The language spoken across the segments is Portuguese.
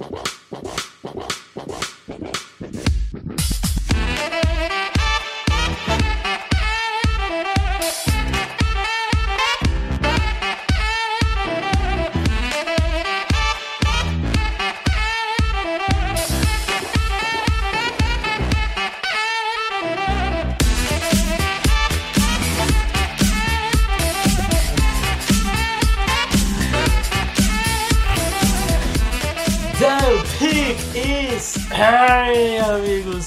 Well.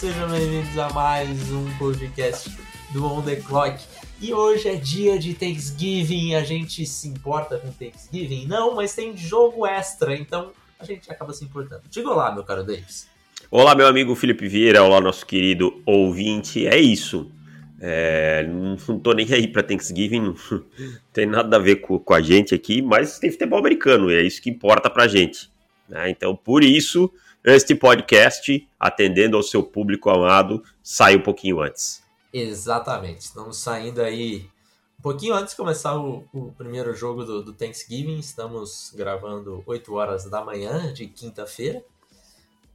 sejam bem-vindos a mais um podcast do On The Clock. E hoje é dia de Thanksgiving, a gente se importa com Thanksgiving? Não, mas tem jogo extra, então a gente acaba se importando. Diga olá, meu caro Davis. Olá, meu amigo Felipe Vieira, olá, nosso querido ouvinte. É isso. É, não tô nem aí para Thanksgiving, não tem nada a ver com, com, a gente aqui, mas tem futebol americano, e é isso que importa pra gente. Né? Então, por isso, este podcast, atendendo ao seu público amado, sai um pouquinho antes. Exatamente. Estamos saindo aí um pouquinho antes de começar o, o primeiro jogo do, do, Thanksgiving. Estamos gravando 8 horas da manhã de quinta-feira.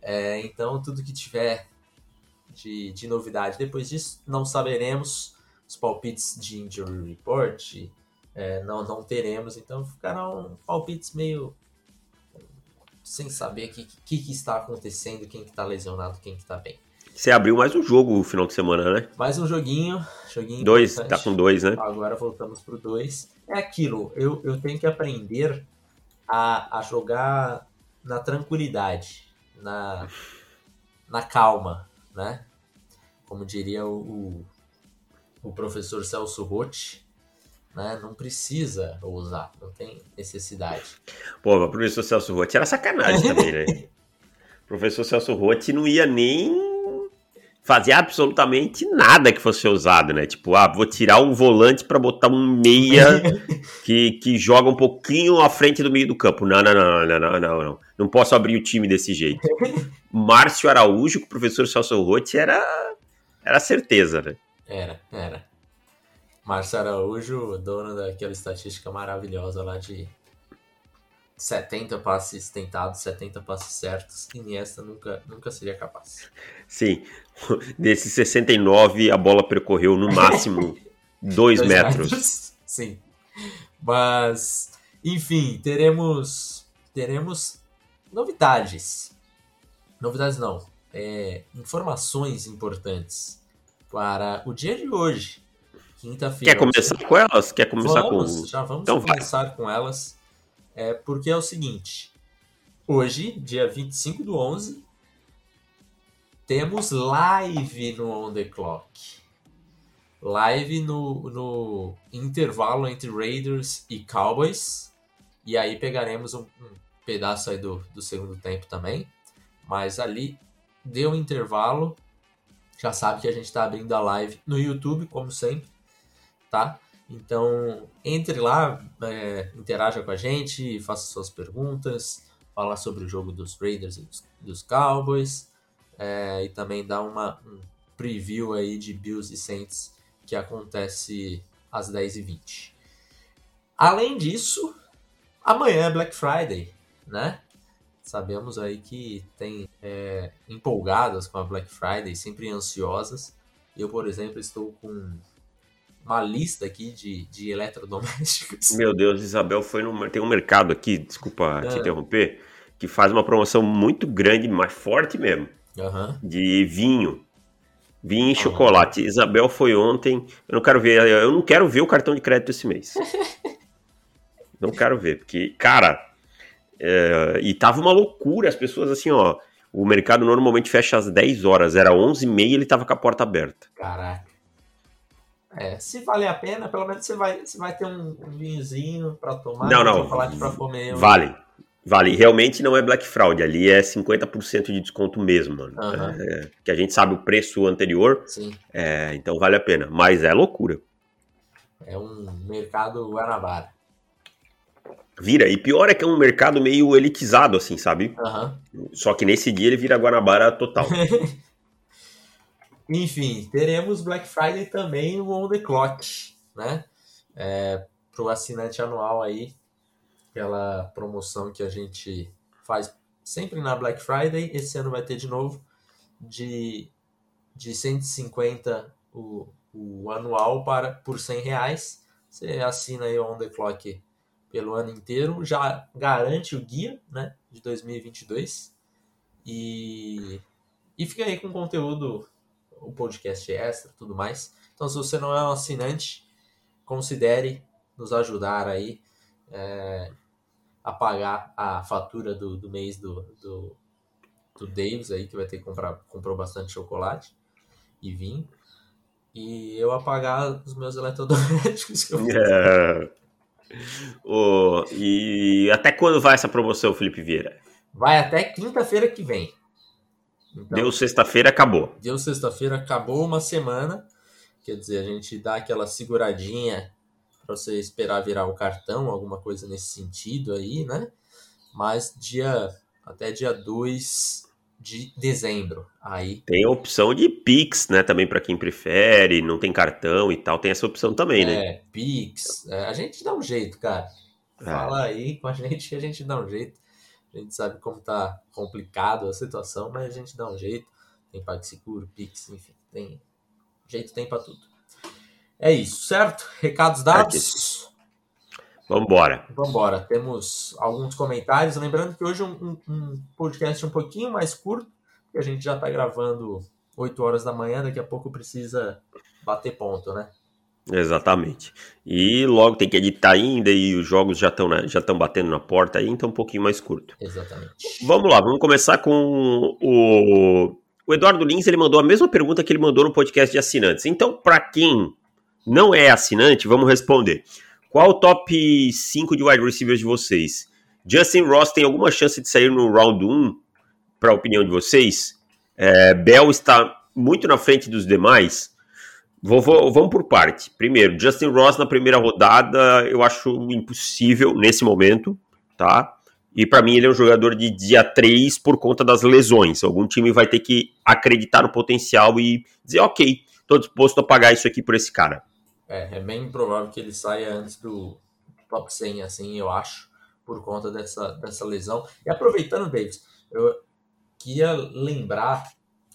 É, então, tudo que tiver de, de novidade depois disso, não saberemos. Os palpites de injury report é, não, não teremos, então ficarão palpites meio sem saber o que, que, que, está acontecendo, quem que está lesionado, quem que está bem. Você abriu mais um jogo no final de semana, né? Mais um joguinho. joguinho dois, tá com dois, né? Agora voltamos pro dois. É aquilo, eu, eu tenho que aprender a, a jogar na tranquilidade, na, na calma, né? Como diria o, o, o professor Celso Rotti, né? Não precisa usar, não tem necessidade. Pô, o professor Celso Rotti era sacanagem também, né? o professor Celso Rotti não ia nem fazer absolutamente nada que fosse usado, né? Tipo, ah, vou tirar um volante para botar um meia que, que joga um pouquinho à frente do meio do campo. Não, não, não, não, não, não, não. Não posso abrir o time desse jeito. Márcio Araújo com o professor Celso Rotti era, era certeza, né? Era, era. Márcio Araújo, dono daquela estatística maravilhosa lá de 70 passes tentados, 70 passes certos. Iniesta nunca, nunca seria capaz. Sim, desses 69 a bola percorreu no máximo 2 metros. metros. Sim, mas enfim, teremos teremos novidades. Novidades não, é, informações importantes para o dia de hoje. Quinta-feira. Quer começar com elas? Quer começar vamos, com. Já vamos então começar vai. com elas. É, porque é o seguinte. Hoje, dia 25 do 11, temos live no On The Clock. Live no, no intervalo entre Raiders e Cowboys. E aí pegaremos um, um pedaço aí do, do segundo tempo também. Mas ali deu um intervalo. Já sabe que a gente está abrindo a live no YouTube, como sempre tá? Então, entre lá, é, interaja com a gente, faça suas perguntas, falar sobre o jogo dos Raiders e dos, dos Cowboys, é, e também dar uma, um preview aí de Bills e Saints que acontece às 10h20. Além disso, amanhã é Black Friday, né? Sabemos aí que tem é, empolgadas com a Black Friday, sempre ansiosas. Eu, por exemplo, estou com uma lista aqui de, de eletrodomésticos. Meu Deus, Isabel foi no. Tem um mercado aqui, desculpa te ah. interromper, que faz uma promoção muito grande, mas forte mesmo. Uhum. De vinho. Vinho e uhum. chocolate. Isabel foi ontem. Eu não quero ver. Eu não quero ver o cartão de crédito esse mês. não quero ver, porque, cara. É, e tava uma loucura, as pessoas assim, ó. O mercado normalmente fecha às 10 horas, era 11h30 e ele tava com a porta aberta. Caraca. É, se valer a pena, pelo menos você vai, você vai ter um, vinhozinho para tomar. Não, não. Pra comer. Vale. Vale. Realmente não é Black Fraud. Ali é 50% de desconto mesmo, mano. Uhum. É, que a gente sabe o preço anterior. Sim. É, então vale a pena. Mas é loucura. É um mercado Guanabara. Vira. E pior é que é um mercado meio elitizado, assim, sabe? Uhum. Só que nesse dia ele vira Guanabara total. Enfim, teremos Black Friday também no On The Clock, né? É, para o assinante anual aí, aquela promoção que a gente faz sempre na Black Friday. Esse ano vai ter de novo de, de 150 o, o anual para por 100 reais. Você assina aí o On The Clock pelo ano inteiro, já garante o guia né, de 2022 e, e fica aí com conteúdo, o podcast extra tudo mais. Então, se você não é um assinante, considere nos ajudar aí é, a pagar a fatura do, do mês do, do, do Davis aí, que vai ter que comprar, comprou bastante chocolate e vinho. E eu a pagar os meus eletrodomésticos que eu É. Ô, e até quando vai essa promoção, Felipe Vieira? Vai até quinta-feira que vem. Então, Deu sexta-feira, acabou. deu sexta-feira, acabou uma semana. Quer dizer, a gente dá aquela seguradinha para você esperar virar o cartão, alguma coisa nesse sentido aí, né? Mas dia até dia 2 de dezembro. Aí Tem a opção de Pix, né? Também para quem prefere, não tem cartão e tal, tem essa opção também, né? é, Pix, é, a gente dá um jeito, cara. Fala aí com a gente que a gente dá um jeito. A gente sabe como tá complicado a situação, mas a gente dá um jeito. Tem PagSeguro, Pix, enfim, tem jeito tem para tudo. É isso, certo? Recados dados. Vambora. Vamos embora. Temos alguns comentários. Lembrando que hoje é um, um- um podcast um pouquinho mais curto, porque a gente já está gravando 8 horas da manhã, daqui a pouco precisa bater ponto, né? Exatamente. E logo tem que editar ainda e os jogos já estão já estão batendo na porta aí, então um pouquinho mais curto. Exatamente. Vamos lá, vamos começar com o, o Eduardo Lins, ele mandou a mesma pergunta que ele mandou no podcast de assinantes. Então, para quem não é assinante, vamos responder. Qual o top 5 de wide receivers de vocês? Justin Ross tem alguma chance de sair no round 1, para a opinião de vocês? É, Bell está muito na frente dos demais. Vou- vou- vamos por parte. Primeiro, Justin Ross na primeira rodada, eu acho impossível nesse momento, tá? E para mim ele é um jogador de dia 3 por conta das lesões. Algum time vai ter que acreditar no potencial e dizer, ok, tô disposto a pagar isso aqui por esse cara. É, é bem provável que ele saia antes do top 100, assim, eu acho, por conta dessa, dessa lesão. E aproveitando, Davis, eu queria lembrar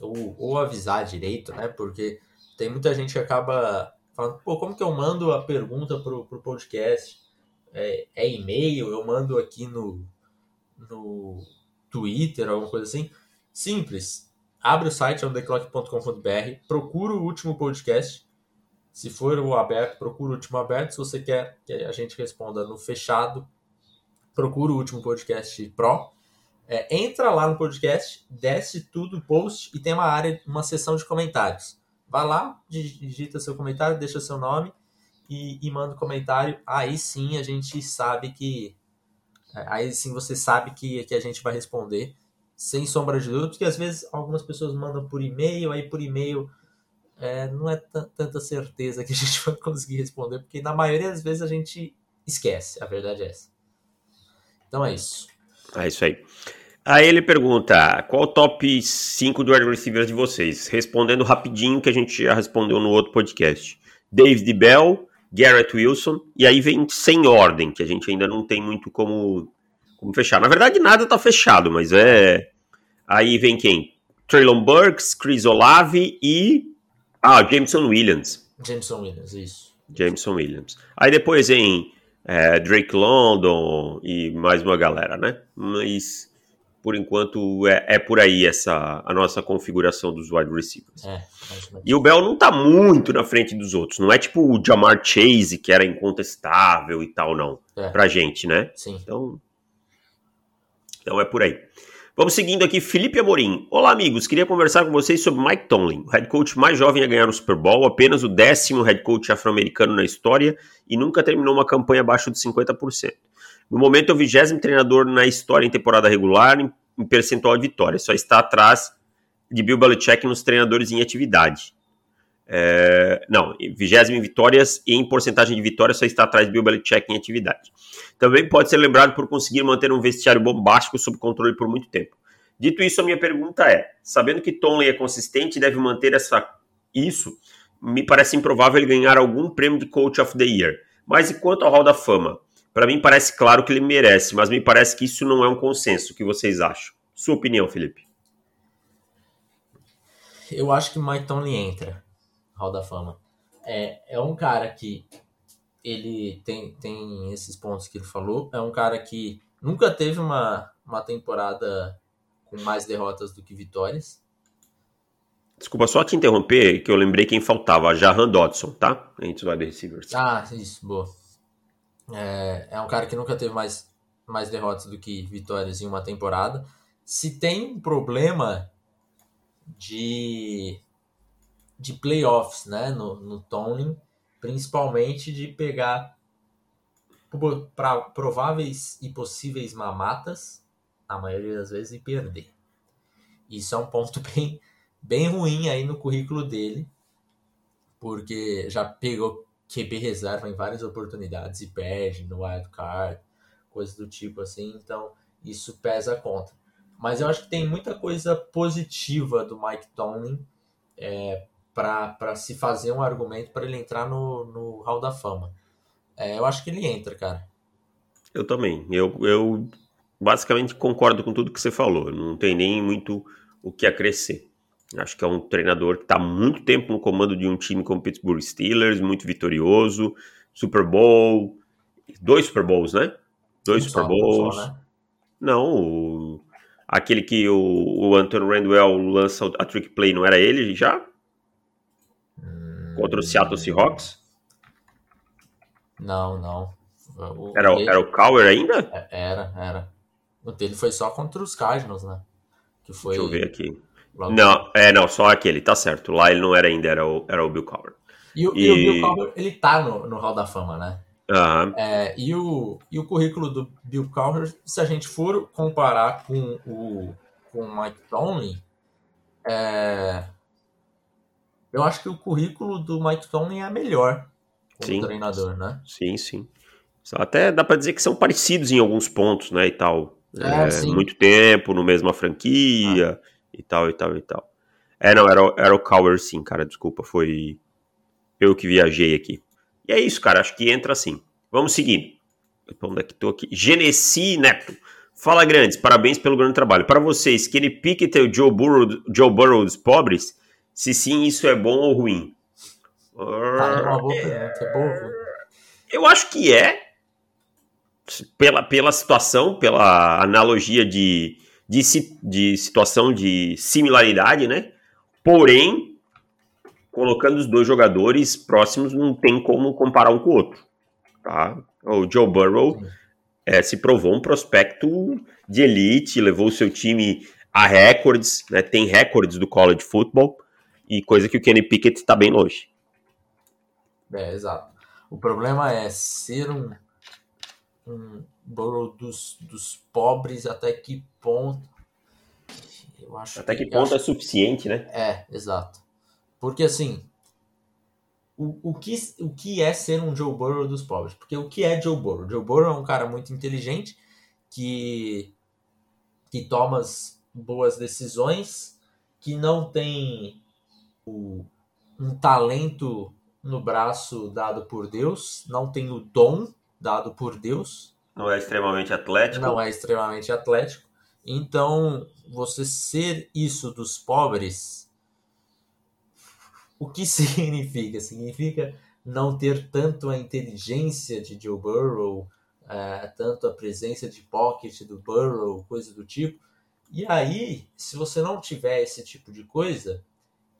ou, ou avisar direito, né? Porque tem muita gente que acaba falando, pô, como que eu mando a pergunta pro, pro podcast? É, é e-mail? Eu mando aqui no, no Twitter, alguma coisa assim? Simples. Abre o site ontheclock.com.br, procura o último podcast. Se for o aberto, procura o último aberto. Se você quer que a gente responda no fechado, procura o último podcast Pro. É, entra lá no podcast, desce tudo, post e tem uma área, uma seção de comentários. Vai lá, digita seu comentário, deixa seu nome e, e manda um comentário. Aí sim a gente sabe que. Aí sim você sabe que, que a gente vai responder sem sombra de dúvida, porque às vezes algumas pessoas mandam por e-mail, aí por e-mail é, não é tanta certeza que a gente vai conseguir responder, porque na maioria das vezes a gente esquece, a verdade é essa. Então é isso. É isso aí. Aí ele pergunta: qual o top 5 de wide receivers de vocês? Respondendo rapidinho, que a gente já respondeu no outro podcast. David Bell, Garrett Wilson, e aí vem sem ordem, que a gente ainda não tem muito como, como fechar. Na verdade, nada tá fechado, mas é. Aí vem quem? Traylon Burks, Chris Olave e. Ah, Jameson Williams. Jameson Williams, isso. Jameson Williams. Aí depois vem é, Drake London e mais uma galera, né? Mas por enquanto é, é, por aí essa a nossa configuração dos wide receivers. É, e o Bell não tá muito na frente dos outros. Não é tipo o Jamar Chase, que era incontestável e tal, não. É. Pra gente, né? Sim. Então, então é por aí. Vamos seguindo aqui, Felipe Amorim. Olá, amigos. Queria conversar com vocês sobre Mike Tomlin, o head coach mais jovem a ganhar o Super Bowl, apenas o décimo head coach afro-americano na história e nunca terminou uma campanha abaixo de 50%. No momento, é o vigésimo treinador na história em temporada regular em, em percentual de vitórias. Só está atrás de Bill Belichick nos treinadores em atividade. É, não, vigésimo em vitórias e em porcentagem de vitórias só está atrás de Bill Belichick em atividade. Também pode ser lembrado por conseguir manter um vestiário bombástico sob controle por muito tempo. Dito isso, a minha pergunta é: sabendo que Tomlin é consistente e deve manter essa, isso, me parece improvável ele ganhar algum prêmio de Coach of the Year. Mas e quanto ao Hall da Fama? Para mim parece claro que ele merece, mas me parece que isso não é um consenso. O que vocês acham? Sua opinião, Felipe? Eu acho que Mike Tomlin entra Hall da Fama. É, é um cara que ele tem, tem esses pontos que ele falou. É um cara que nunca teve uma, uma temporada com mais derrotas do que vitórias. Desculpa só te interromper, que eu lembrei quem faltava, Jahan Dodson, tá? Entre os wide receivers. Ah, isso, boa. É, é um cara que nunca teve mais, mais derrotas do que vitórias em uma temporada. Se tem um problema de, de playoffs, né, no, no Tomlin, principalmente de pegar para prováveis e possíveis mamatas, a maioria das vezes, e perder. Isso é um ponto bem, bem ruim aí no currículo dele, porque já pegou QB reserva em várias oportunidades e perde no wild card, coisas do tipo assim, então isso pesa contra. Mas eu acho que tem muita coisa positiva do Mike Tomlin é, para se fazer um argumento para ele entrar no, no Hall da Fama. É, eu acho que ele entra, cara. Eu também. Eu, eu basicamente concordo com tudo que você falou. Não tem nem muito o que acrescer. Acho que é um treinador que está muito tempo no comando de um time como o Pittsburgh Steelers, muito vitorioso, Super Bowl, dois Super Bowls, né? Dois Super Bowls. Só, né? Não, o, aquele que o, o Anthony Randwell lança a trick play, não era ele já? Hum... Contra o Seattle Seahawks? Não, não. O era, dele... era o Cower ainda? É, era, era. O dele foi só contra os Cardinals, né? Que foi... Deixa eu ver aqui. Não, é, não, só aquele, tá certo. Lá ele não era ainda, era o, era o Bill Cowher. E, e... e o Bill Cowher, ele tá no, no Hall da Fama, né? Uhum. É, e, o, e o currículo do Bill Cowher, se a gente for comparar com o, com o Mike Tomlin, é, eu acho que o currículo do Mike Tomlin é melhor como sim, treinador, né? Sim, sim. Até dá para dizer que são parecidos em alguns pontos, né, e tal. É, é muito tempo no mesma franquia. Ah e tal, e tal, e tal. É, não, era, era o Cower sim, cara, desculpa, foi eu que viajei aqui. E é isso, cara, acho que entra assim. Vamos seguindo. Onde é que tô aqui? Genesi Neto. Fala, grandes, parabéns pelo grande trabalho. Para vocês, Kenny Pickett é o Joe Burrow, Joe Burrow dos pobres? Se sim, isso é bom ou ruim? Tá, é pergunta, é bom. Eu acho que é, pela, pela situação, pela analogia de de, de situação de similaridade, né? Porém, colocando os dois jogadores próximos, não tem como comparar um com o outro. Tá? O Joe Burrow é, se provou um prospecto de elite, levou o seu time a recordes, né? tem recordes do college football, e coisa que o Kenny Pickett está bem longe. É, exato. O problema é ser um, um Burrow dos, dos pobres, até que ponto. Eu acho até que, que ponto acho... é suficiente, né? É, exato. Porque assim, o, o, que, o que é ser um Joe Burrow dos pobres? Porque o que é Joe Burrow? Joe Burrow é um cara muito inteligente que, que toma boas decisões, que não tem o, um talento no braço dado por Deus, não tem o dom dado por Deus, não é extremamente atlético. Não é extremamente atlético. Então, você ser isso dos pobres, o que significa? Significa não ter tanto a inteligência de Joe Burrow, é, tanto a presença de pocket do Burrow, coisa do tipo. E aí, se você não tiver esse tipo de coisa.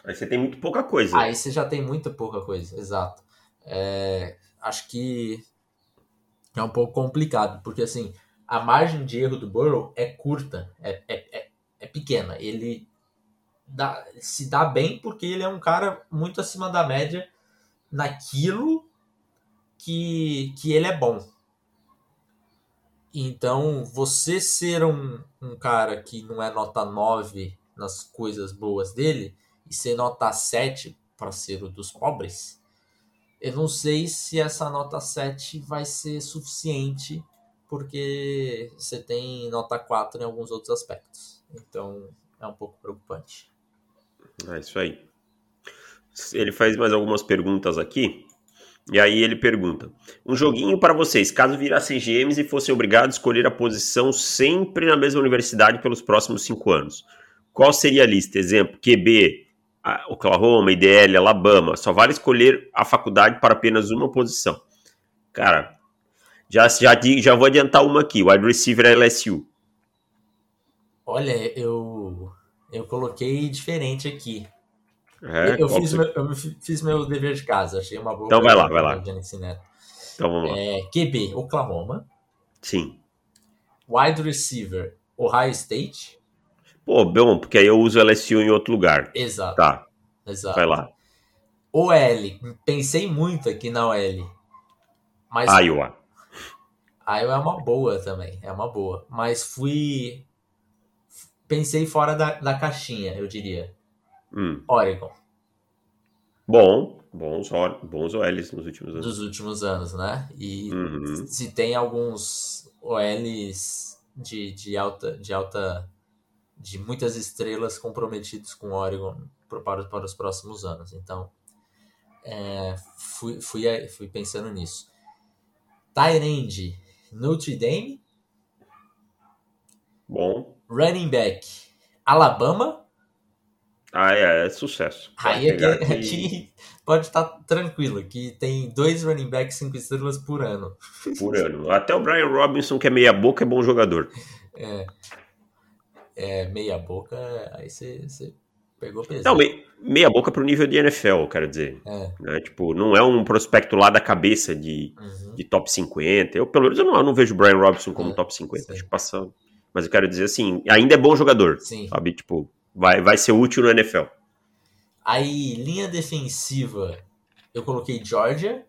Aí você tem muito pouca coisa. Aí você já tem muita pouca coisa, exato. É, acho que é um pouco complicado, porque assim, a margem de erro do Burrow é curta, é, é, é, é pequena. Ele dá, se dá bem porque ele é um cara muito acima da média naquilo que, que ele é bom. Então, você ser um, um cara que não é nota 9 nas coisas boas dele e ser nota 7 para ser o dos pobres, eu não sei se essa nota 7 vai ser suficiente, porque você tem nota 4 em alguns outros aspectos. Então é um pouco preocupante. É isso aí. Ele faz mais algumas perguntas aqui. E aí ele pergunta: um joguinho para vocês, caso virassem GMs e fossem obrigados a escolher a posição sempre na mesma universidade pelos próximos cinco anos. Qual seria a lista? Exemplo: QB, Oklahoma, IDL, Alabama. Só vale escolher a faculdade para apenas uma posição. Cara, já, já, já vou adiantar uma aqui: wide receiver é LSU. Olha, eu, eu coloquei diferente aqui. É, eu, fiz meu, eu, fiz meu, dever de casa, achei uma boa. Então vai lá, vai lá. Então vamos lá. É, QB, Oklahoma. Sim. Wide receiver, Ohio State. Pô, bom, porque aí eu uso LSU em outro lugar. Exato. Tá. Exato. Vai lá. OL, pensei muito aqui na OL. Mas Iowa. Iowa é uma boa também, é uma boa. Mas fui. Pensei fora da, da caixinha, eu diria. Hum. Oregon. Bom, bons, bons OLs nos últimos anos. Dos últimos anos, né? E uhum. se tem alguns OLs de, de alta. De alta de muitas estrelas comprometidos com Oregon para, para os próximos anos. Então, é, fui, fui, fui pensando nisso. Tyrande, Notre Dame. Bom. Running back, Alabama. Ah, é, é sucesso. Aí aqui, aqui... pode estar tranquilo, que tem dois running backs cinco estrelas por ano. Por ano. Até o Brian Robinson, que é meia boca, é bom jogador. É. É, meia boca, aí você pegou pesado. Não, meia, meia boca pro nível de NFL, quero dizer. É. Né? Tipo, não é um prospecto lá da cabeça de, uhum. de top 50. Eu, pelo menos, eu não, eu não vejo o Brian Robinson como é, top 50. Sim. Acho que. Mas eu quero dizer assim, ainda é bom jogador. Sim. Sabe? Tipo, vai, vai ser útil no NFL. Aí, linha defensiva, eu coloquei Georgia.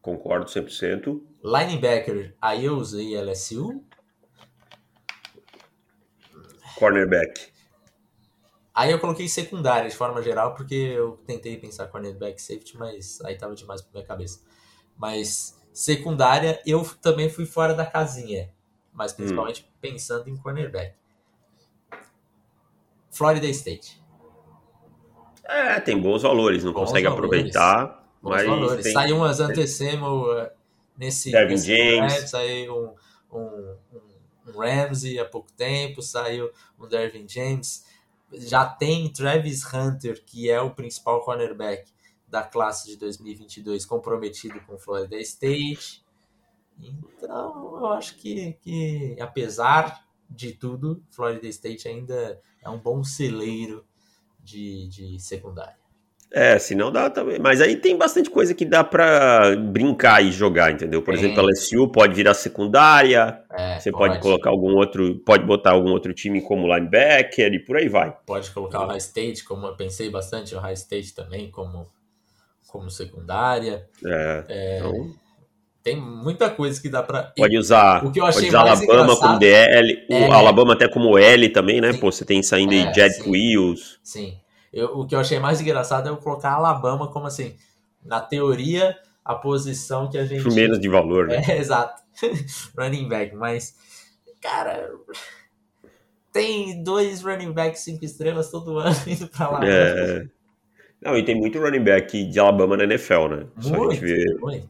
Concordo 100%. Linebacker, aí eu usei LSU. Cornerback. Aí eu coloquei secundária de forma geral, porque eu tentei pensar cornerback safety, mas aí tava demais pra minha cabeça. Mas secundária, eu também fui fora da casinha, mas principalmente hum. pensando em cornerback. Florida State. É, tem bons valores, não bons consegue valores. aproveitar. Bons mas valores. Tem... Saiu um Asantecemo uh, nesse, Devin nesse James. Saiu um, um, um Ramsey há pouco tempo, saiu um Dervin James. Já tem Travis Hunter, que é o principal cornerback da classe de 2022, comprometido com Florida State. Então, eu acho que, que apesar de tudo, Florida State ainda é um bom celeiro de, de secundária. É, se não dá também. Mas aí tem bastante coisa que dá para brincar e jogar, entendeu? Por é. exemplo, a LSU pode virar secundária. É, você pode. pode. colocar algum outro, pode botar algum outro time como linebacker e por aí vai. Pode colocar o High State, como eu pensei bastante, o High State também como, como secundária. É. é então... Tem muita coisa que dá para. Pode usar. O que eu achei pode usar Alabama como DL, o é. Alabama até como L também, né? Sim. Pô, você tem saindo aí é, Jed Wills. Sim. Eu, o que eu achei mais engraçado é eu colocar Alabama como assim, na teoria, a posição que a gente. Menos de valor, né? É, exato. running back, mas, cara, tem dois running backs cinco estrelas todo ano indo pra lá. É. Não, e tem muito running back de Alabama na NFL, né? Muito, Só, a gente vê... muito.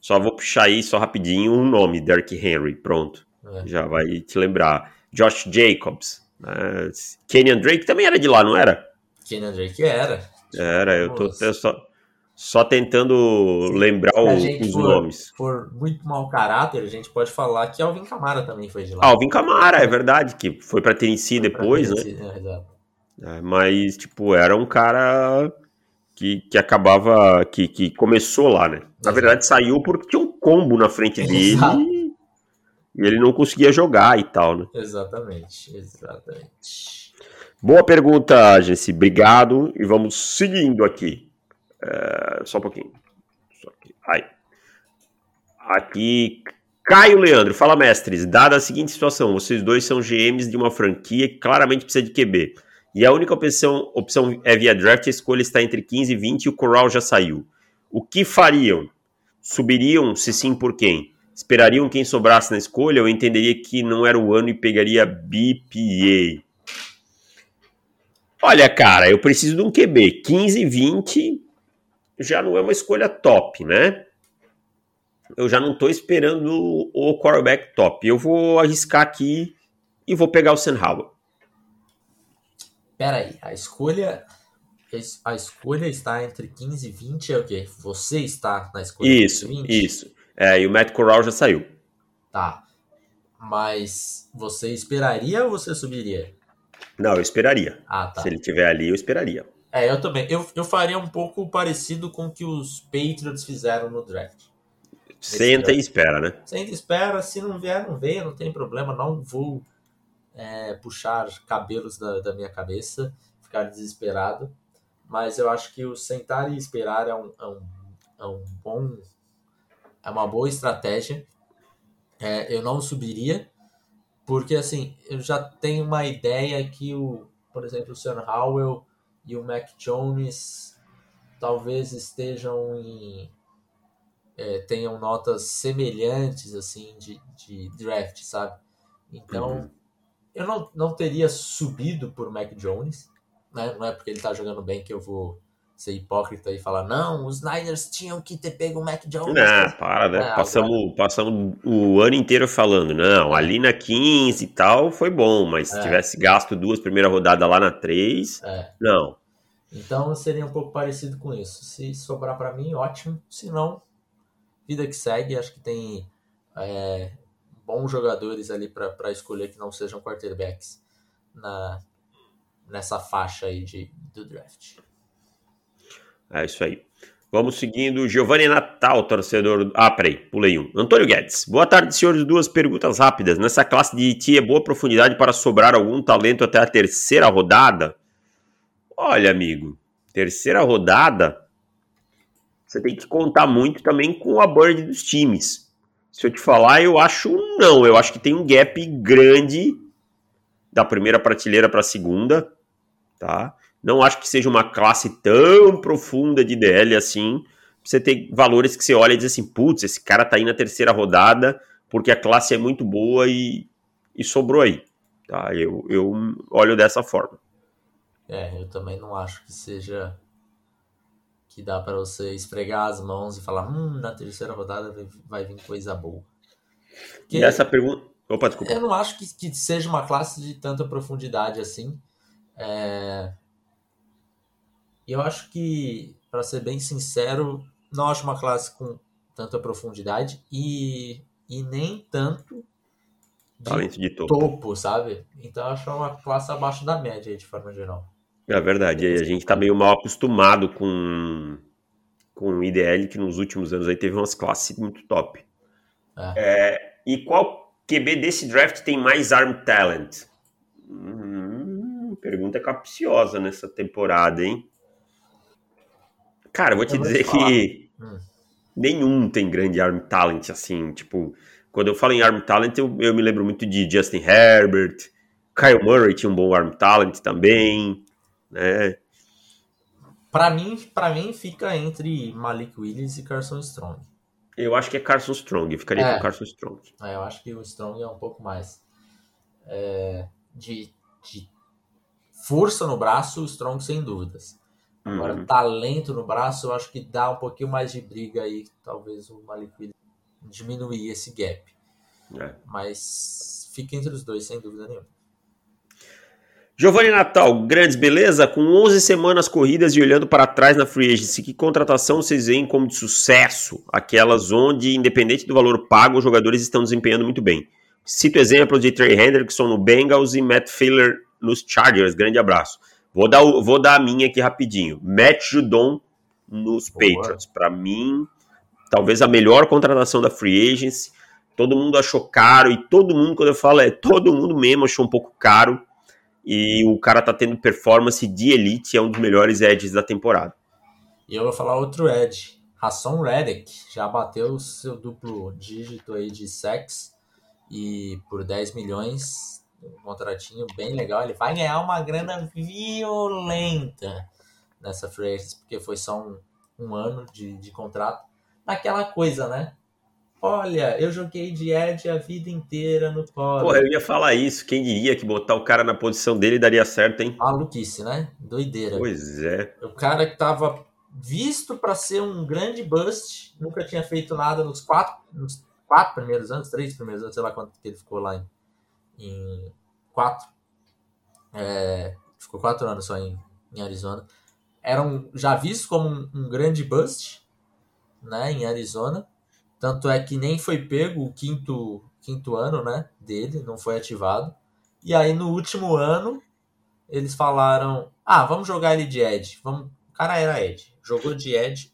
Só vou puxar aí, só rapidinho, um nome, Derrick Henry, pronto. É. Já vai te lembrar. Josh Jacobs. Né? Kenyon Drake também era de lá, não era? Kenyon Drake era. Era, eu tô só, só tentando lembrar o, os for, nomes. Por muito mau caráter, a gente pode falar que Alvin Camara também foi de lá. Alvin Camara, é verdade, que foi para Tennessee foi depois, né? Tennessee, né? É, exato. É, mas, tipo, era um cara que, que acabava, que, que começou lá, né? Na verdade, saiu porque tinha um combo na frente dele Exato. e ele não conseguia jogar e tal, né? Exatamente, exatamente. Boa pergunta, Jesse. Obrigado. E vamos seguindo aqui. É, só um pouquinho. Só aqui. Aí. Aqui, Caio Leandro. Fala, mestres. Dada a seguinte situação, vocês dois são GMs de uma franquia que claramente precisa de QB. E a única opção, opção é via draft, a escolha está entre 15 e 20 e o Corral já saiu. O que fariam? Subiriam? Se sim, por quem? Esperariam quem sobrasse na escolha ou entenderia que não era o ano e pegaria BPA? Olha, cara, eu preciso de um QB. 15, 20. já não é uma escolha top, né? Eu já não estou esperando o quarterback top. Eu vou arriscar aqui e vou pegar o Sam Howell. Pera aí, a escolha a escolha está entre 15 e 20 é o quê? Você está na escolha isso, 20? Isso, É, e o Matt Corral já saiu. Tá. Mas você esperaria ou você subiria? Não, eu esperaria. Ah, tá. Se ele estiver ali, eu esperaria. É, eu também. Eu, eu faria um pouco parecido com o que os Patriots fizeram no draft. Senta e espera, né? Senta e espera. Se não vier, não vem, não tem problema. Não vou é, puxar cabelos da, da minha cabeça, ficar desesperado. Mas eu acho que o sentar e esperar é um, é um, é um bom. É uma boa estratégia. É, eu não subiria, porque assim, eu já tenho uma ideia que o, por exemplo, o Sam Howell e o Mac Jones talvez estejam em é, tenham notas semelhantes assim de, de draft, sabe? Então, uhum. eu não, não teria subido por Mac Jones, né? Não é porque ele tá jogando bem que eu vou ser hipócrita e falar, não, os Niners tinham que ter pego o Mac Jones. Não, para, né? É, passamos, agora... passamos o ano inteiro falando, não, ali na 15 e tal foi bom, mas é. se tivesse gasto duas primeiras rodadas lá na 3, é. não. Então seria um pouco parecido com isso. Se sobrar para mim, ótimo. Se não, vida que segue. Acho que tem é, bons jogadores ali para escolher que não sejam quarterbacks na, nessa faixa aí de, do draft. É isso aí. Vamos seguindo. Giovanni Natal, torcedor. Ah, peraí, pulei um. Antônio Guedes. Boa tarde, senhores. Duas perguntas rápidas. Nessa classe de IT é boa profundidade para sobrar algum talento até a terceira rodada? Olha, amigo, terceira rodada, você tem que contar muito também com a board dos times. Se eu te falar, eu acho não. Eu acho que tem um gap grande da primeira prateleira para a segunda, tá? Não acho que seja uma classe tão profunda de DL assim. Você tem valores que você olha e diz assim, putz, esse cara tá aí na terceira rodada porque a classe é muito boa e, e sobrou aí. Tá? Eu, eu olho dessa forma. É, eu também não acho que seja que dá para você esfregar as mãos e falar, hum, na terceira rodada vai vir coisa boa. Porque e essa pergunta. Opa, desculpa. Eu não acho que, que seja uma classe de tanta profundidade assim. É... Eu acho que, para ser bem sincero, não acho uma classe com tanta profundidade e, e nem tanto de de topo. topo, sabe? Então acho uma classe abaixo da média de forma geral. É verdade, a gente tá meio mal acostumado com com o IDL que nos últimos anos aí teve umas classes muito top. É. É, e qual QB desse draft tem mais arm talent? Hum, pergunta capciosa nessa temporada, hein? Cara, eu vou te eu dizer vou que hum. nenhum tem grande arm talent, assim, tipo, quando eu falo em arm talent, eu, eu me lembro muito de Justin Herbert, Kyle Murray tinha um bom arm talent também, né? Para mim, para mim fica entre Malik Willis e Carson Strong. Eu acho que é Carson Strong, eu ficaria é. com Carson Strong. É, eu acho que o Strong é um pouco mais é, de, de força no braço, o Strong sem dúvidas. Agora, uhum. talento no braço, eu acho que dá um pouquinho mais de briga aí, talvez o Malik diminuir esse gap. É. Mas fica entre os dois, sem dúvida nenhuma. Giovanni Natal, grandes beleza? Com 11 semanas corridas e olhando para trás na free agency, que contratação vocês veem como de sucesso? Aquelas onde, independente do valor pago, os jogadores estão desempenhando muito bem. Cito exemplos de Trey Hendrickson no Bengals e Matt Filler nos Chargers. Grande abraço. Vou dar, vou dar a minha aqui rapidinho. Matt Judon nos Boa. Patriots. Para mim, talvez a melhor contratação da free agency. Todo mundo achou caro e todo mundo, quando eu falo, é todo mundo mesmo achou um pouco caro e o cara tá tendo performance de elite, é um dos melhores edges da temporada. E eu vou falar outro edge. Hassan Reddick já bateu o seu duplo dígito aí de sex e por 10 milhões, um contratinho bem legal. Ele vai ganhar uma grana violenta nessa free porque foi só um, um ano de, de contrato. Naquela coisa, né? Olha, eu joguei de Ed a vida inteira no college. Porra, eu ia falar isso. Quem diria que botar o cara na posição dele daria certo, hein? Maluquice, né? Doideira. Pois é. O cara que tava visto para ser um grande bust, nunca tinha feito nada nos quatro, nos quatro primeiros anos, três primeiros anos, sei lá quanto que ele ficou lá em, em quatro. É, ficou quatro anos só em, em Arizona. Eram já vistos como um, um, grande bust né, em Arizona. Tanto é que nem foi pego o quinto, quinto ano né, dele, não foi ativado. E aí no último ano eles falaram: ah, vamos jogar ele de Edge. Vamos... O cara era Edge, jogou de Edge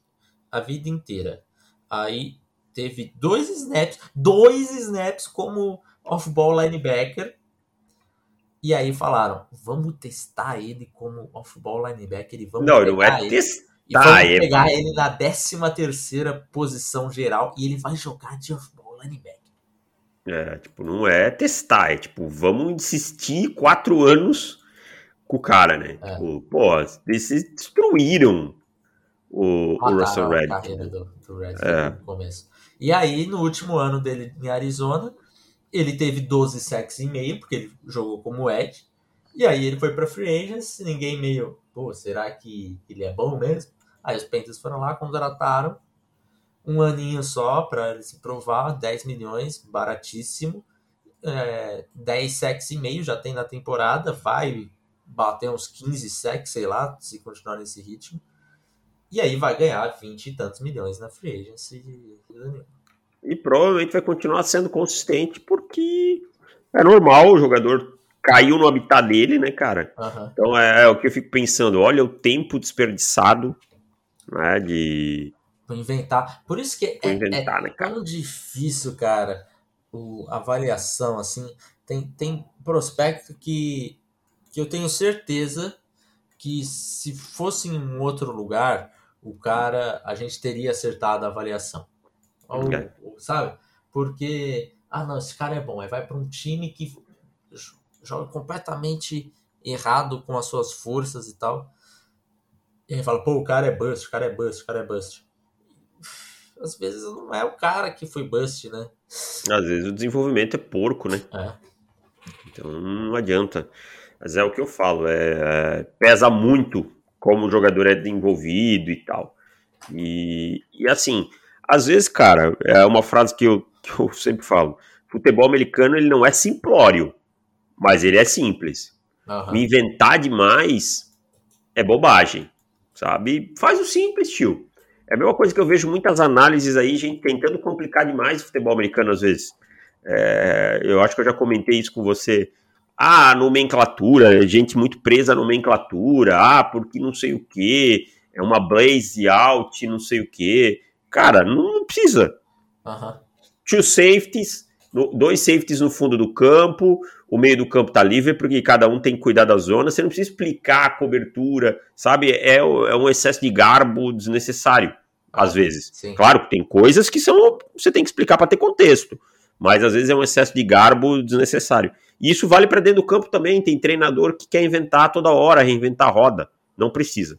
a vida inteira. Aí teve dois snaps, dois snaps como off-ball linebacker. E aí falaram, vamos testar ele como off-ball linebacker e vamos Não, não é ele, testar. e vamos é... pegar ele na 13 terceira posição geral e ele vai jogar de off-ball linebacker. É, tipo, não é testar, é tipo, vamos insistir quatro anos com o cara, né? É. Tipo, pô, eles destruíram o, o Russell Red. do, do Red é. no começo. E aí, no último ano dele em Arizona, ele teve 12 sacks e meio, porque ele jogou como Ed. E aí ele foi para free agents, ninguém meio, pô, será que ele é bom mesmo? Aí os Panthers foram lá, contrataram um aninho só para ele se provar, 10 milhões, baratíssimo. É, 10 sacks e meio já tem na temporada, vai bater uns 15 sacks, sei lá, se continuar nesse ritmo. E aí vai ganhar 20 e tantos milhões na free agency. E provavelmente vai continuar sendo consistente porque é normal o jogador caiu no habitat dele, né, cara? Uhum. Então é, é, o que eu fico pensando. Olha o tempo desperdiçado né, de... Por inventar. Por isso que é, inventar, é né, tão difícil, cara, o, a avaliação, assim. Tem, tem prospecto que, que eu tenho certeza que se fosse em um outro lugar o cara, a gente teria acertado a avaliação. Ou, ou, sabe? Porque, ah, não, esse cara é bom. Aí vai para um time que joga completamente errado com as suas forças e tal. E aí fala, pô, o cara é bust, o cara é bust, o cara é bust. Às vezes não é o cara que foi bust, né? Às vezes o desenvolvimento é porco, né? É. Então não adianta. Mas é o que eu falo, é, é pesa muito como o jogador é envolvido e tal. E, e assim, às vezes, cara, é uma frase que eu, que eu sempre falo: futebol americano ele não é simplório, mas ele é simples. Uhum. Me inventar demais é bobagem, sabe? Faz o simples, tio. É a mesma coisa que eu vejo muitas análises aí, gente tentando complicar demais o futebol americano às vezes. É, eu acho que eu já comentei isso com você ah, nomenclatura, gente muito presa à nomenclatura, ah, porque não sei o que, é uma blaze out, não sei o que. Cara, não, precisa. Uhum. Two safeties, dois safeties no fundo do campo, o meio do campo tá livre, porque cada um tem que cuidar da zona, você não precisa explicar a cobertura, sabe? É, é um excesso de garbo desnecessário, às vezes. Sim. Claro que tem coisas que são você tem que explicar para ter contexto, mas às vezes é um excesso de garbo desnecessário. E isso vale para dentro do campo também. Tem treinador que quer inventar toda hora, reinventar a roda. Não precisa.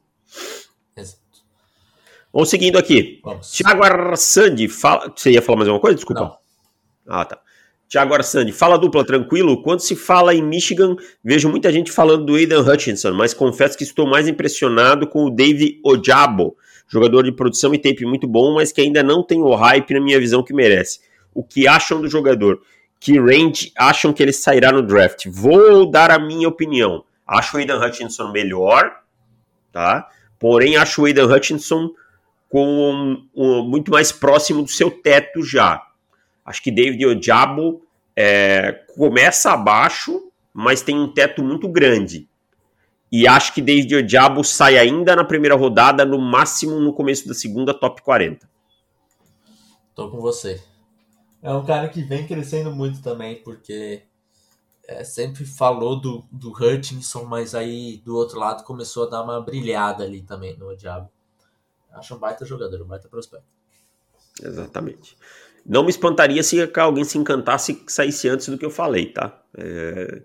Vamos seguindo aqui. Vamos. Tiago Arsandi, fala. Você ia falar mais alguma coisa? Desculpa. Não. Ah, tá. Tiago Arsandi, fala dupla, tranquilo? Quando se fala em Michigan, vejo muita gente falando do Aidan Hutchinson, mas confesso que estou mais impressionado com o Dave Ojabo, jogador de produção e tape muito bom, mas que ainda não tem o hype na minha visão que merece. O que acham do jogador? que range acham que ele sairá no draft. Vou dar a minha opinião. Acho o Aidan Hutchinson melhor, tá? Porém, acho o Aidan Hutchinson com um, muito mais próximo do seu teto já. Acho que David Ojabo é, começa abaixo, mas tem um teto muito grande. E acho que David Ojabo sai ainda na primeira rodada, no máximo no começo da segunda, top 40. Tô com você. É um cara que vem crescendo muito também, porque é, sempre falou do, do Hutchinson, mas aí do outro lado começou a dar uma brilhada ali também no Diabo. Acho um baita jogador, um baita prospecto. Exatamente. Não me espantaria se alguém se encantasse e saísse antes do que eu falei, tá? É,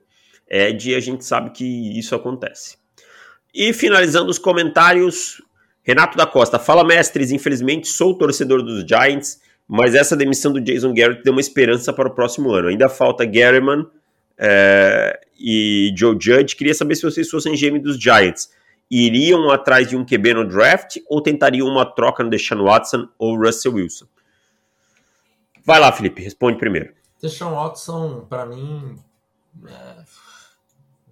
Ed, a gente sabe que isso acontece. E finalizando os comentários, Renato da Costa. Fala, mestres. Infelizmente, sou torcedor dos Giants mas essa demissão do Jason Garrett deu uma esperança para o próximo ano. Ainda falta Garriman é, e Joe Judge. Queria saber se vocês fossem GM dos Giants. Iriam atrás de um QB no draft ou tentariam uma troca no Deshaun Watson ou Russell Wilson? Vai lá, Felipe, responde primeiro. Deshaun Watson, para mim, é...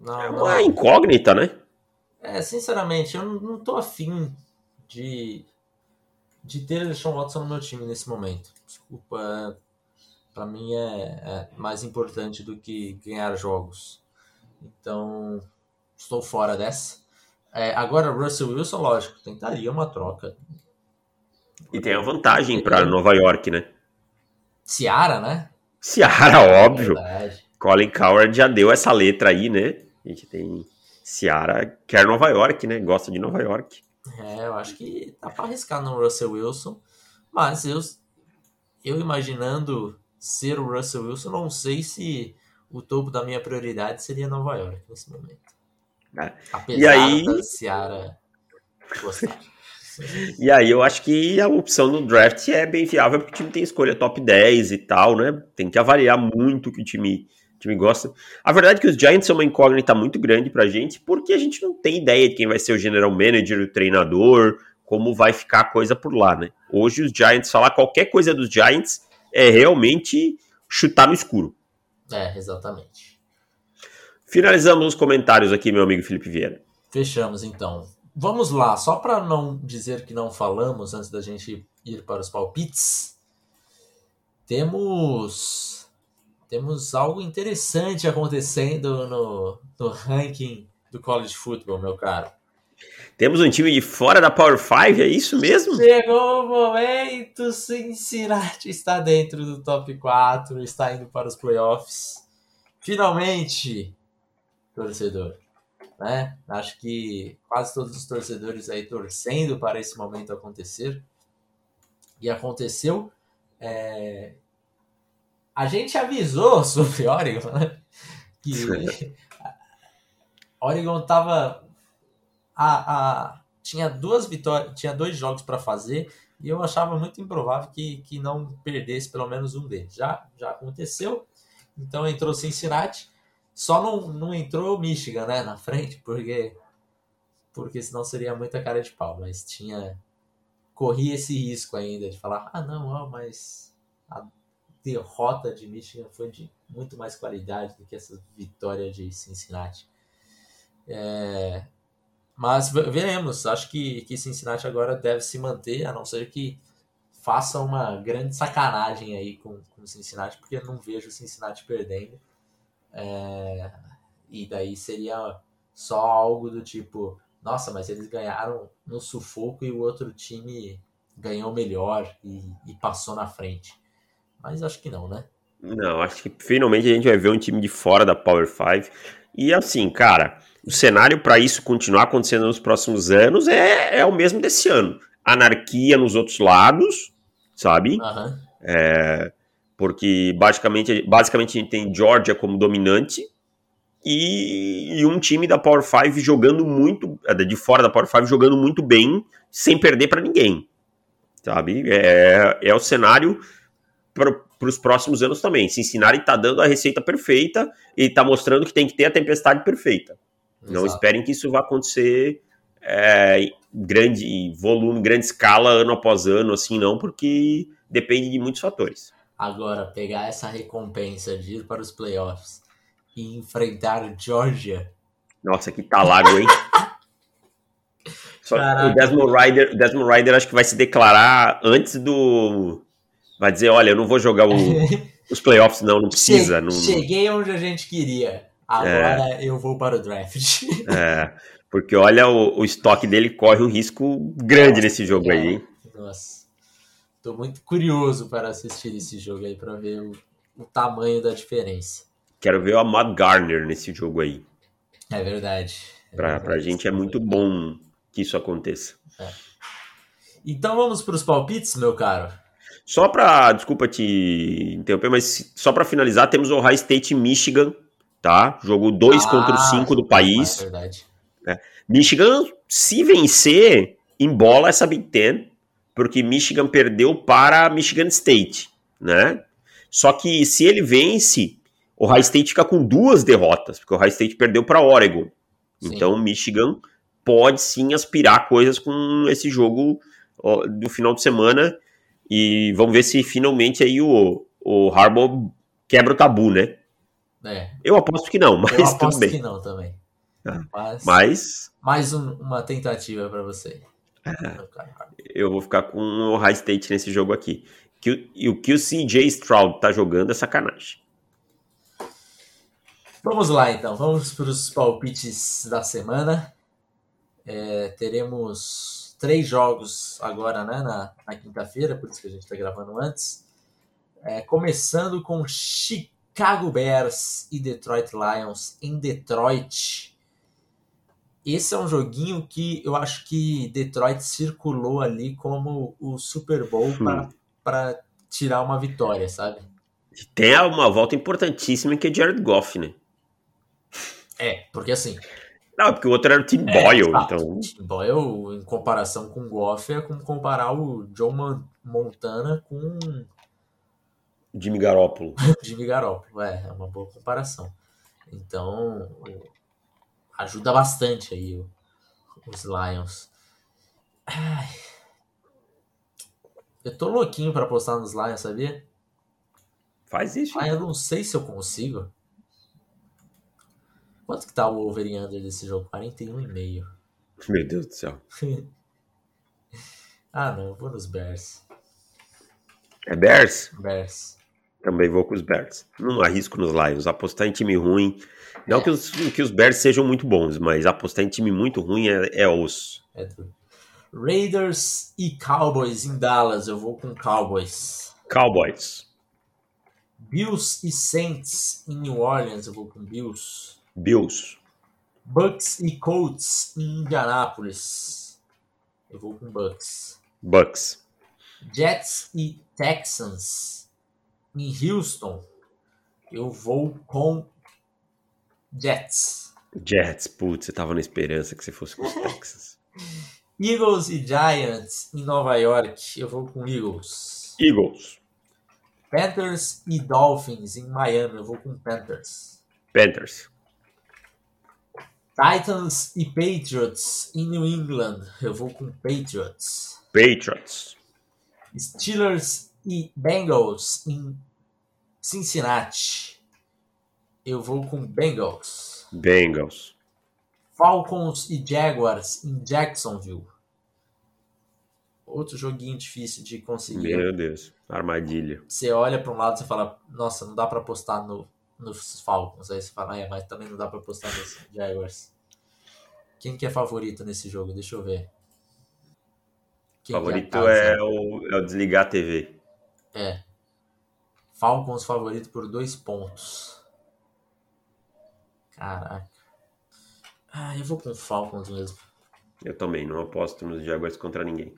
Não, é uma não. incógnita, né? É, sinceramente, eu não tô afim de, de ter Deshaun Watson no meu time nesse momento. Desculpa, para mim é, é mais importante do que ganhar jogos. Então, estou fora dessa. É, agora, Russell Wilson, lógico, tentaria uma troca. E tem a vantagem para Nova York, né? Ciara, né? Ciara, óbvio. Colin Coward já deu essa letra aí, né? A gente tem Ciara, quer Nova York, né? Gosta de Nova York. É, eu acho que dá para arriscar no Russell Wilson, mas eu, eu imaginando ser o Russell Wilson, não sei se o topo da minha prioridade seria Nova York nesse momento. É. Apesar e aí... da Ciara gostar. E aí eu acho que a opção no draft é bem viável porque o time tem escolha top 10 e tal, né? Tem que avaliar muito o que o time, o time gosta. A verdade é que os Giants são uma incógnita muito grande pra gente, porque a gente não tem ideia de quem vai ser o general manager, o treinador, como vai ficar a coisa por lá, né? Hoje os Giants, falar qualquer coisa dos Giants é realmente chutar no escuro. É, exatamente. Finalizamos os comentários aqui, meu amigo Felipe Vieira. Fechamos então. Vamos lá, só para não dizer que não falamos antes da gente ir para os palpites, temos temos algo interessante acontecendo no, no ranking do college football, meu caro. Temos um time de fora da Power 5, é isso mesmo? Chegou o momento, Cincinnati está dentro do top 4, está indo para os playoffs. Finalmente, torcedor né? Acho que quase todos os torcedores aí torcendo para esse momento acontecer. E aconteceu. É... A gente avisou sobre Oregon, né? Que Oregon tava. A, a... Tinha duas vitórias, tinha dois jogos para fazer e eu achava muito improvável que, que não perdesse pelo menos um deles. Já, já aconteceu, então entrou Cincinnati só não, não entrou Michigan, né, na frente, porque porque senão seria muita cara de pau, mas tinha corria esse risco ainda de falar, ah, não, ó, mas a derrota de Michigan foi de muito mais qualidade do que essa vitória de Cincinnati. É, mas veremos, acho que, que Cincinnati agora deve se manter, a não ser que faça uma grande sacanagem aí com, com Cincinnati, porque eu não vejo Cincinnati perdendo. É, e daí seria só algo do tipo, nossa, mas eles ganharam no sufoco e o outro time ganhou melhor e, e passou na frente. Mas acho que não, né? Não, acho que finalmente a gente vai ver um time de fora da Power 5. E assim, cara, o cenário para isso continuar acontecendo nos próximos anos é, é o mesmo desse ano. Anarquia nos outros lados, sabe? Uhum. É, porque basicamente, basicamente a gente tem Georgia como dominante e, e um time da Power 5 jogando muito, é, de fora da Power 5 jogando muito bem, sem perder para ninguém, sabe? É, é o cenário para os próximos anos também. Cincinnati está dando a receita perfeita e está mostrando que tem que ter a tempestade perfeita. Exato. Não esperem que isso vá acontecer é, grande volume, grande escala, ano após ano, assim, não, porque depende de muitos fatores. Agora, pegar essa recompensa de ir para os playoffs e enfrentar Georgia. Nossa, que talago, hein? Só o Desmond Rider, Desmond Rider acho que vai se declarar antes do. Vai dizer, olha, eu não vou jogar o, os playoffs, não, não precisa. Não... Cheguei onde a gente queria. Agora é. eu vou para o draft. É, porque olha, o, o estoque dele corre um risco grande Nossa, nesse jogo é. aí, hein? Nossa. Tô muito curioso para assistir esse jogo aí, para ver o, o, tamanho da diferença. Quero ver o Ahmad Garner nesse jogo aí. É verdade. É pra, verdade. pra gente é muito bom que isso aconteça. É. Então vamos para os palpites, meu caro. Só para, desculpa te interromper, mas só para finalizar, temos o High State Michigan, tá? Jogo 2 ah, contra 5 do país. É verdade. É. Michigan, se vencer, embola essa Big Ten porque Michigan perdeu para Michigan State, né? Só que se ele vence, o High State fica com duas derrotas, porque o High State perdeu para Oregon. Sim. Então Michigan pode sim aspirar coisas com esse jogo ó, do final de semana. E vamos ver se finalmente aí o, o Harbaugh quebra o tabu, né? É, Eu aposto que não, mas eu tudo aposto bem. que não também. Ah, Mas, Mas mais um- uma tentativa pra você. eu vou ficar com o High State nesse jogo aqui. E o que o CJ Stroud tá jogando é sacanagem. Vamos lá então, vamos para os palpites da semana. É, teremos três jogos agora né, na, na quinta-feira, por isso que a gente está gravando antes. É, começando com Chicago Bears e Detroit Lions em Detroit. Esse é um joguinho que eu acho que Detroit circulou ali como o Super Bowl Hum. para tirar uma vitória, sabe? Tem uma volta importantíssima que é Jared Goff, né? É, porque assim, Não, porque o outro era o Tim É, Boyle, exato. então. Tim Boyle, em comparação com o Goff, é como comparar o Joe Montana com Jimmy Garoppolo. Jimmy Garoppolo. É, é uma boa comparação. Então, ajuda bastante aí o- os Lions. Ai. Eu tô louquinho pra apostar nos Lions, sabia? Faz isso. Ah, eu não sei se eu consigo. Quanto que tá o over e under desse jogo? 41,5. Meu Deus do céu. ah, não, eu vou nos Bears. É Bears? Bears. Também vou com os Bears. Não arrisco nos Lions. Apostar em time ruim. Não É. que, os, que os Bears sejam muito bons, mas apostar em time muito ruim é, é osso. É. Raiders e Cowboys em Dallas. Eu vou com Cowboys. Cowboys. Bills e Saints em New Orleans. Eu vou com Bills. Bills. Bucks e Colts em Indianápolis. Eu vou com Bucks. Bucks. Jets e Texans em Houston. Eu vou com Jets. Jets. Putz, você tava na esperança que você fosse com os Texans. Eagles e Giants em Nova York. Eu vou com Eagles. Eagles. Panthers e Dolphins em Miami. Eu vou com Panthers. Panthers. Titans e Patriots em New England. Eu vou com Patriots. Patriots. Steelers e Bengals em Cincinnati. Eu vou com Bengals. Bengals. Falcons e Jaguars em Jacksonville. Outro joguinho difícil de conseguir. Meu Deus. Armadilha. Você olha para um lado e fala, nossa, não dá para apostar no, nos Falcons. Aí você fala, é, mas também não dá para apostar nos Jaguars. Quem que é favorito nesse jogo? Deixa eu ver. Quem que favorito é o, é o desligar a TV. É. Falcons favorito por dois pontos. Caraca. Ah, eu vou com Falcons mesmo. Eu também não aposto nos Jaguars contra ninguém.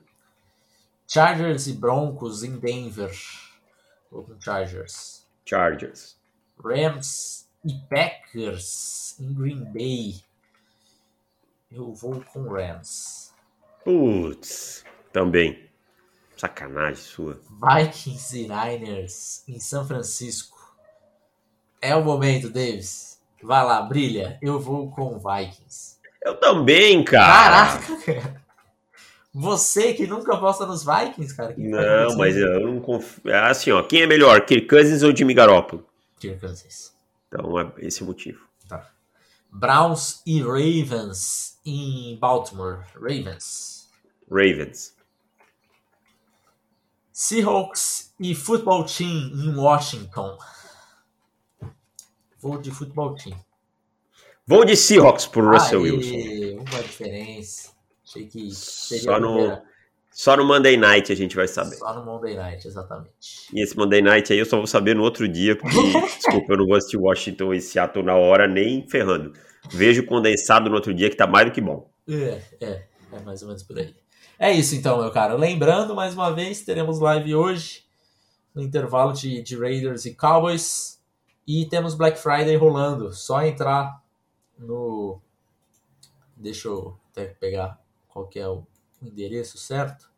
Chargers e Broncos em Denver. Vou com Chargers. Chargers. Rams e Packers em Green Bay. Eu vou com Rams. Putz. Também. Sacanagem sua. Vikings e Niners em São Francisco. É o momento, Davis. Vai lá, brilha. Eu vou com Vikings. Eu também, cara. Caraca, cara. Você que nunca aposta nos Vikings, cara. Não, mas eu não confio. É assim, ó. Quem é melhor, Kirk Cousins ou Jimmy Garoppolo? Kirk Cousins. Então é esse o motivo. Tá. Browns e Ravens em Baltimore. Ravens. Ravens. Seahawks e Football Team em Washington. Vou de Football Team. Vou de Seahawks por Russell Aê, Wilson. Uma diferença. Achei que seria Só a no, só no Monday Night a gente vai saber. Só no Monday Night, exatamente. E esse Monday Night aí eu só vou saber no outro dia, porque, desculpa, eu não vou assistir Washington e Seattle na hora nem ferrando. Vejo condensado no outro dia que tá mais do que bom. É, é, é mais ou menos por aí. É isso então, meu cara. Lembrando, mais uma vez, teremos live hoje, no intervalo de, de Raiders e Cowboys. E temos Black Friday rolando. Só entrar no. Deixa eu até pegar qual que é o endereço certo.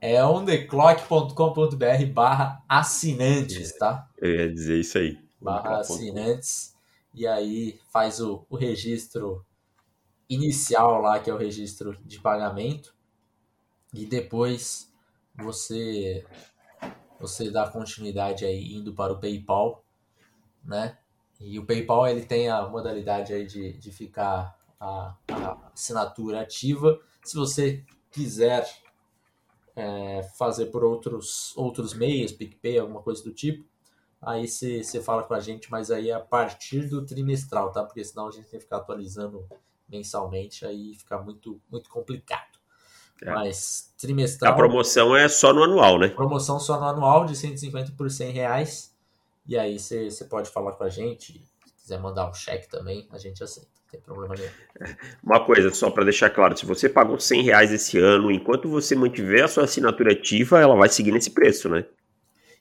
É ontheclock.com.br barra assinantes, tá? Eu ia dizer isso aí. barra assinantes e aí faz o, o registro inicial lá, que é o registro de pagamento, e depois você você dá continuidade aí indo para o PayPal, né? E o PayPal ele tem a modalidade aí de, de ficar a, a assinatura ativa. Se você quiser é, fazer por outros, outros meios, PicPay, alguma coisa do tipo, aí você fala com a gente, mas aí é a partir do trimestral, tá? Porque senão a gente tem que ficar atualizando mensalmente, aí fica muito, muito complicado. É. Mas trimestral. A promoção é só no anual, né? Promoção só no anual de 150 por 100 reais. E aí você pode falar com a gente. Se quiser mandar um cheque também, a gente aceita. Não tem problema nenhum. Uma coisa, só para deixar claro: se você pagou 100 reais esse ano, enquanto você mantiver a sua assinatura ativa, ela vai seguir nesse preço, né?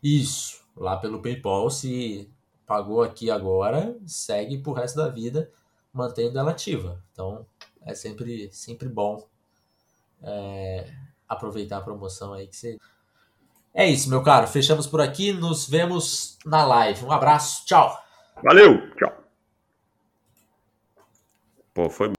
Isso. Lá pelo PayPal, se pagou aqui agora, segue pro resto da vida mantendo ela ativa. Então é sempre, sempre bom é, aproveitar a promoção aí que você. É isso, meu caro. Fechamos por aqui. Nos vemos na live. Um abraço. Tchau. Valeu. Tchau. Pô, foi